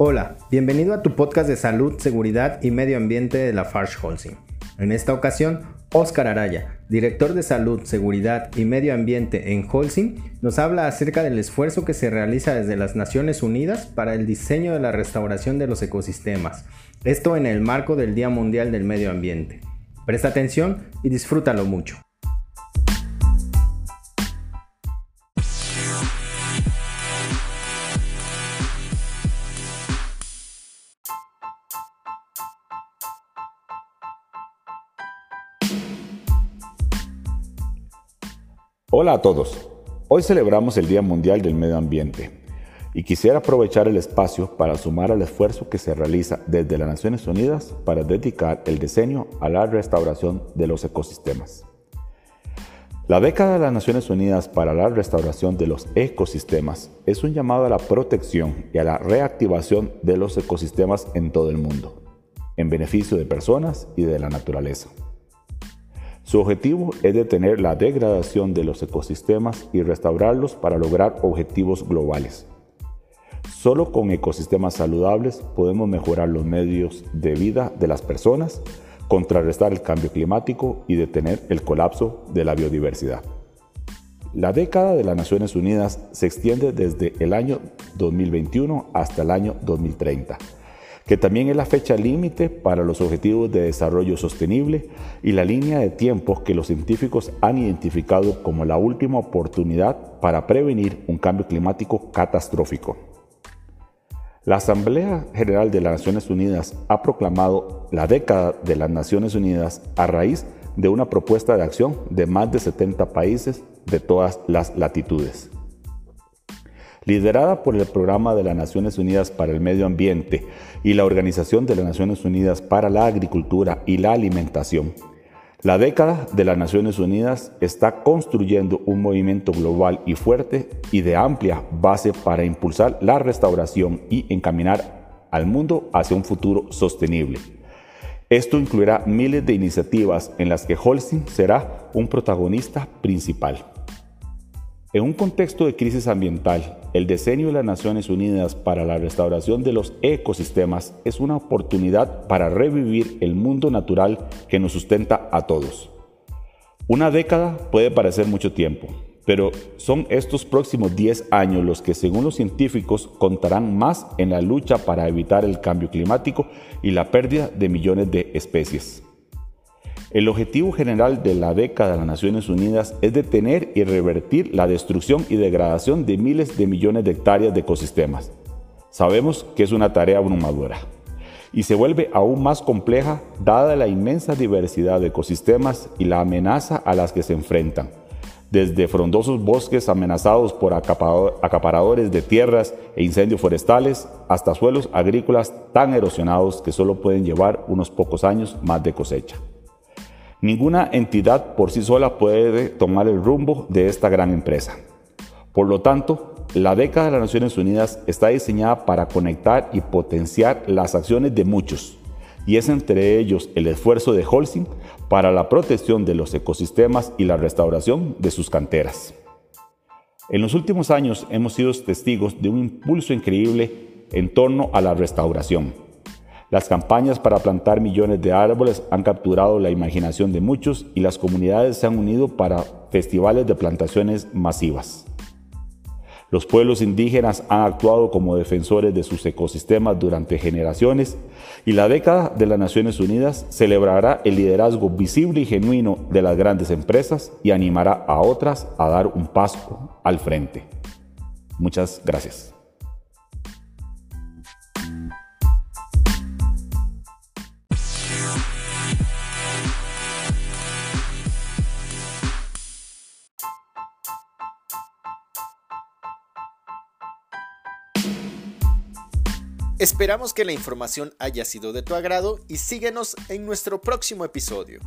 Hola, bienvenido a tu podcast de salud, seguridad y medio ambiente de la Farsh Holcim. En esta ocasión, Oscar Araya, director de salud, seguridad y medio ambiente en Holcim, nos habla acerca del esfuerzo que se realiza desde las Naciones Unidas para el diseño de la restauración de los ecosistemas, esto en el marco del Día Mundial del Medio Ambiente. Presta atención y disfrútalo mucho. Hola a todos. Hoy celebramos el Día Mundial del Medio Ambiente y quisiera aprovechar el espacio para sumar al esfuerzo que se realiza desde las Naciones Unidas para dedicar el diseño a la restauración de los ecosistemas. La década de las Naciones Unidas para la restauración de los ecosistemas es un llamado a la protección y a la reactivación de los ecosistemas en todo el mundo, en beneficio de personas y de la naturaleza. Su objetivo es detener la degradación de los ecosistemas y restaurarlos para lograr objetivos globales. Solo con ecosistemas saludables podemos mejorar los medios de vida de las personas, contrarrestar el cambio climático y detener el colapso de la biodiversidad. La década de las Naciones Unidas se extiende desde el año 2021 hasta el año 2030 que también es la fecha límite para los Objetivos de Desarrollo Sostenible y la línea de tiempo que los científicos han identificado como la última oportunidad para prevenir un cambio climático catastrófico. La Asamblea General de las Naciones Unidas ha proclamado la década de las Naciones Unidas a raíz de una propuesta de acción de más de 70 países de todas las latitudes. Liderada por el Programa de las Naciones Unidas para el Medio Ambiente y la Organización de las Naciones Unidas para la Agricultura y la Alimentación, la década de las Naciones Unidas está construyendo un movimiento global y fuerte y de amplia base para impulsar la restauración y encaminar al mundo hacia un futuro sostenible. Esto incluirá miles de iniciativas en las que Holcim será un protagonista principal. En un contexto de crisis ambiental, el diseño de las Naciones Unidas para la restauración de los ecosistemas es una oportunidad para revivir el mundo natural que nos sustenta a todos. Una década puede parecer mucho tiempo, pero son estos próximos 10 años los que según los científicos contarán más en la lucha para evitar el cambio climático y la pérdida de millones de especies. El objetivo general de la década de las Naciones Unidas es detener y revertir la destrucción y degradación de miles de millones de hectáreas de ecosistemas. Sabemos que es una tarea abrumadora y se vuelve aún más compleja dada la inmensa diversidad de ecosistemas y la amenaza a las que se enfrentan, desde frondosos bosques amenazados por acaparadores de tierras e incendios forestales hasta suelos agrícolas tan erosionados que solo pueden llevar unos pocos años más de cosecha. Ninguna entidad por sí sola puede tomar el rumbo de esta gran empresa. Por lo tanto, la década de las Naciones Unidas está diseñada para conectar y potenciar las acciones de muchos, y es entre ellos el esfuerzo de Holcim para la protección de los ecosistemas y la restauración de sus canteras. En los últimos años hemos sido testigos de un impulso increíble en torno a la restauración las campañas para plantar millones de árboles han capturado la imaginación de muchos y las comunidades se han unido para festivales de plantaciones masivas. Los pueblos indígenas han actuado como defensores de sus ecosistemas durante generaciones y la década de las Naciones Unidas celebrará el liderazgo visible y genuino de las grandes empresas y animará a otras a dar un paso al frente. Muchas gracias. Esperamos que la información haya sido de tu agrado y síguenos en nuestro próximo episodio.